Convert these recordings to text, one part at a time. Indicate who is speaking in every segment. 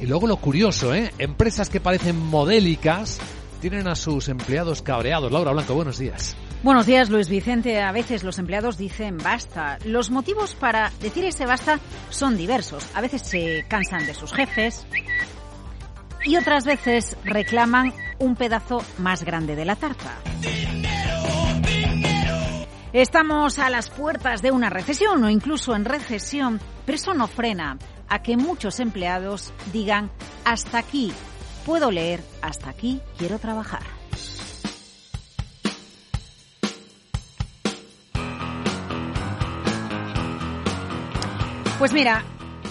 Speaker 1: Y luego lo curioso, ¿eh? Empresas que parecen modélicas tienen a sus empleados cabreados. Laura Blanco, buenos días.
Speaker 2: Buenos días, Luis Vicente. A veces los empleados dicen basta. Los motivos para decir ese basta son diversos. A veces se cansan de sus jefes y otras veces reclaman un pedazo más grande de la tarta. Estamos a las puertas de una recesión o incluso en recesión, pero eso no frena a que muchos empleados digan hasta aquí puedo leer, hasta aquí quiero trabajar. Pues mira,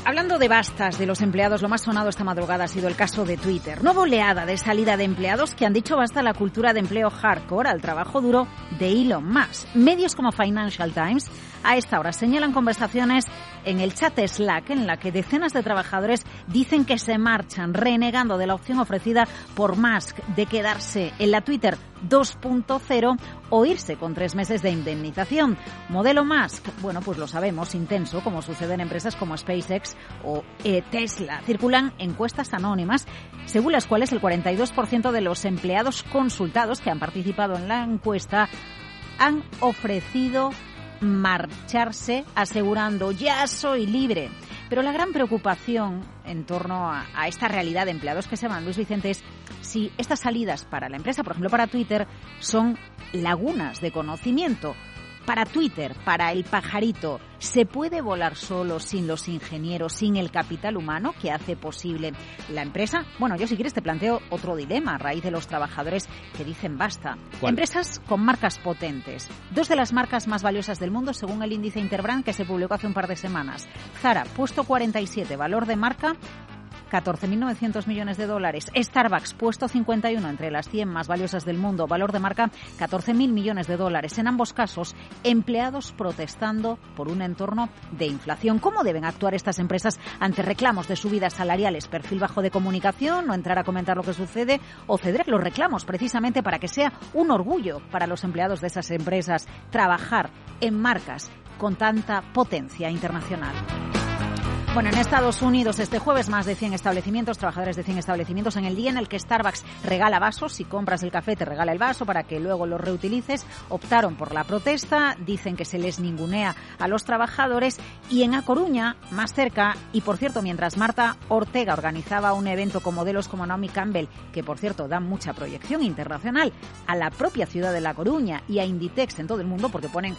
Speaker 2: Hablando de bastas de los empleados, lo más sonado esta madrugada ha sido el caso de Twitter. Nueva oleada de salida de empleados que han dicho basta a la cultura de empleo hardcore, al trabajo duro de Elon Musk. Medios como Financial Times a esta hora señalan conversaciones en el chat Slack en la que decenas de trabajadores dicen que se marchan renegando de la opción ofrecida por Musk de quedarse en la Twitter 2.0 o irse con tres meses de indemnización. Modelo Musk, bueno, pues lo sabemos, intenso, como sucede en empresas como SpaceX o eh, Tesla. Circulan encuestas anónimas, según las cuales el 42% de los empleados consultados que han participado en la encuesta han ofrecido marcharse asegurando ya soy libre. Pero la gran preocupación en torno a, esta realidad de empleados que se van, Luis Vicente, es si estas salidas para la empresa, por ejemplo para Twitter, son lagunas de conocimiento para Twitter, para el pajarito, ¿se puede volar solo sin los ingenieros, sin el capital humano que hace posible la empresa? Bueno, yo si quieres te planteo otro dilema a raíz de los trabajadores que dicen basta.
Speaker 1: ¿Cuál?
Speaker 2: Empresas con marcas potentes. Dos de las marcas más valiosas del mundo según el índice Interbrand que se publicó hace un par de semanas. Zara, puesto 47, valor de marca 14.900 millones de dólares. Starbucks, puesto 51 entre las 100 más valiosas del mundo, valor de marca 14.000 millones de dólares. En ambos casos, empleados protestando por un entorno de inflación. ¿Cómo deben actuar estas empresas ante reclamos de subidas salariales? ¿Perfil bajo de comunicación? ¿O entrar a comentar lo que sucede? ¿O ceder los reclamos precisamente para que sea un orgullo para los empleados de esas empresas trabajar en marcas con tanta potencia internacional? Bueno, en Estados Unidos este jueves más de 100 establecimientos, trabajadores de 100 establecimientos, en el día en el que Starbucks regala vasos, si compras el café te regala el vaso para que luego lo reutilices, optaron por la protesta, dicen que se les ningunea a los trabajadores. Y en A Coruña, más cerca, y por cierto, mientras Marta Ortega organizaba un evento con modelos como Naomi Campbell, que por cierto dan mucha proyección internacional a la propia ciudad de La Coruña y a Inditex en todo el mundo porque ponen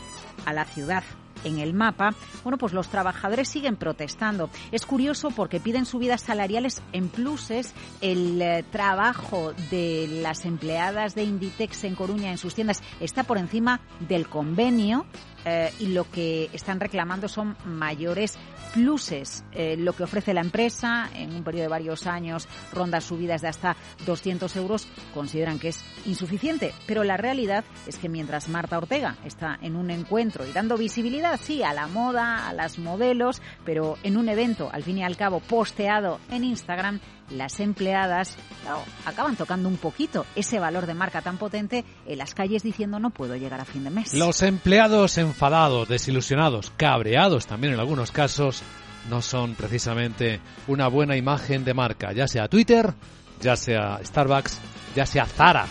Speaker 2: a la ciudad en el mapa, bueno, pues los trabajadores siguen protestando. Es curioso porque piden subidas salariales en pluses. El eh, trabajo de las empleadas de Inditex en Coruña en sus tiendas está por encima del convenio. Eh, y lo que están reclamando son mayores pluses. Eh, lo que ofrece la empresa en un periodo de varios años ronda subidas de hasta 200 euros, consideran que es insuficiente. Pero la realidad es que mientras Marta Ortega está en un encuentro y dando visibilidad, sí, a la moda, a las modelos, pero en un evento, al fin y al cabo, posteado en Instagram, las empleadas claro, acaban tocando un poquito ese valor de marca tan potente en las calles diciendo no puedo llegar a fin de mes.
Speaker 1: Los empleados enfadados, desilusionados, cabreados también en algunos casos, no son precisamente una buena imagen de marca, ya sea Twitter, ya sea Starbucks, ya sea Zara.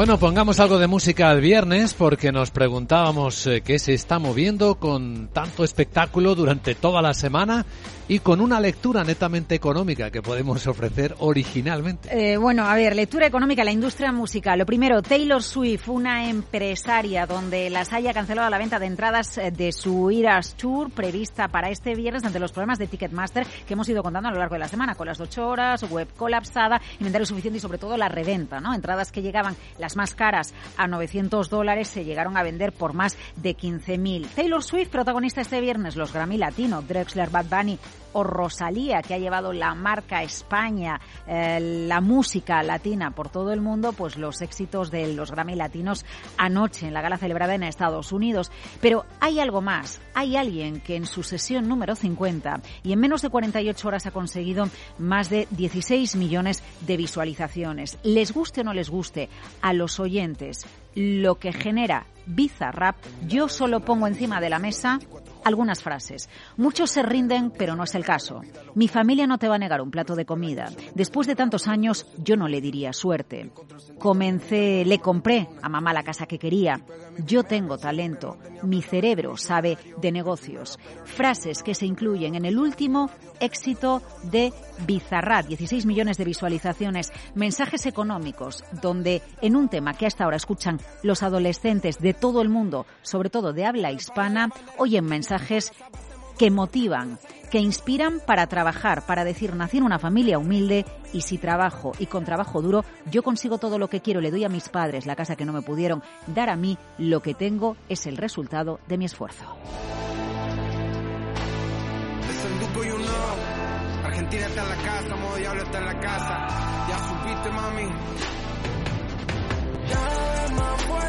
Speaker 1: Bueno, pongamos algo de música al viernes porque nos preguntábamos eh, qué se está moviendo con tanto espectáculo durante toda la semana y con una lectura netamente económica que podemos ofrecer originalmente.
Speaker 2: Eh, bueno, a ver, lectura económica, la industria musical. Lo primero, Taylor Swift, una empresaria donde las haya cancelado la venta de entradas eh, de su Eras Tour prevista para este viernes ante los problemas de Ticketmaster que hemos ido contando a lo largo de la semana, con las ocho horas, web colapsada, inventario suficiente y sobre todo la reventa, ¿no? Entradas que llegaban las más caras a 900 dólares se llegaron a vender por más de 15.000. Taylor Swift, protagonista este viernes, los Grammy Latino, Drexler, Bad Bunny, o Rosalía, que ha llevado la marca España, eh, la música latina por todo el mundo, pues los éxitos de los Grammy Latinos anoche en la gala celebrada en Estados Unidos. Pero hay algo más, hay alguien que en su sesión número 50 y en menos de 48 horas ha conseguido más de 16 millones de visualizaciones. Les guste o no les guste a los oyentes. Lo que genera Bizarrap, yo solo pongo encima de la mesa algunas frases. Muchos se rinden, pero no es el caso. Mi familia no te va a negar un plato de comida. Después de tantos años, yo no le diría suerte. Comencé, le compré a mamá la casa que quería. Yo tengo talento. Mi cerebro sabe de negocios. Frases que se incluyen en el último éxito de Bizarrat, 16 millones de visualizaciones, mensajes económicos, donde en un tema que hasta ahora escuchan los adolescentes de todo el mundo, sobre todo de habla hispana, oyen mensajes que motivan, que inspiran para trabajar, para decir, nací en una familia humilde y si trabajo y con trabajo duro, yo consigo todo lo que quiero, le doy a mis padres la casa que no me pudieron dar a mí, lo que tengo es el resultado de mi esfuerzo.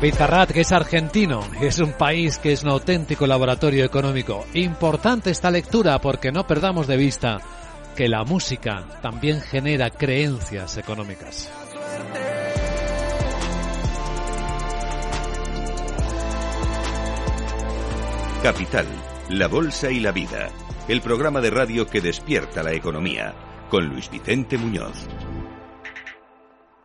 Speaker 2: Bizarrat, que es argentino, es un país que es un auténtico laboratorio económico. Importante esta lectura porque no perdamos de vista que la música también genera creencias económicas.
Speaker 3: Capital, la Bolsa y la Vida, el programa de radio que despierta la economía, con Luis Vicente Muñoz.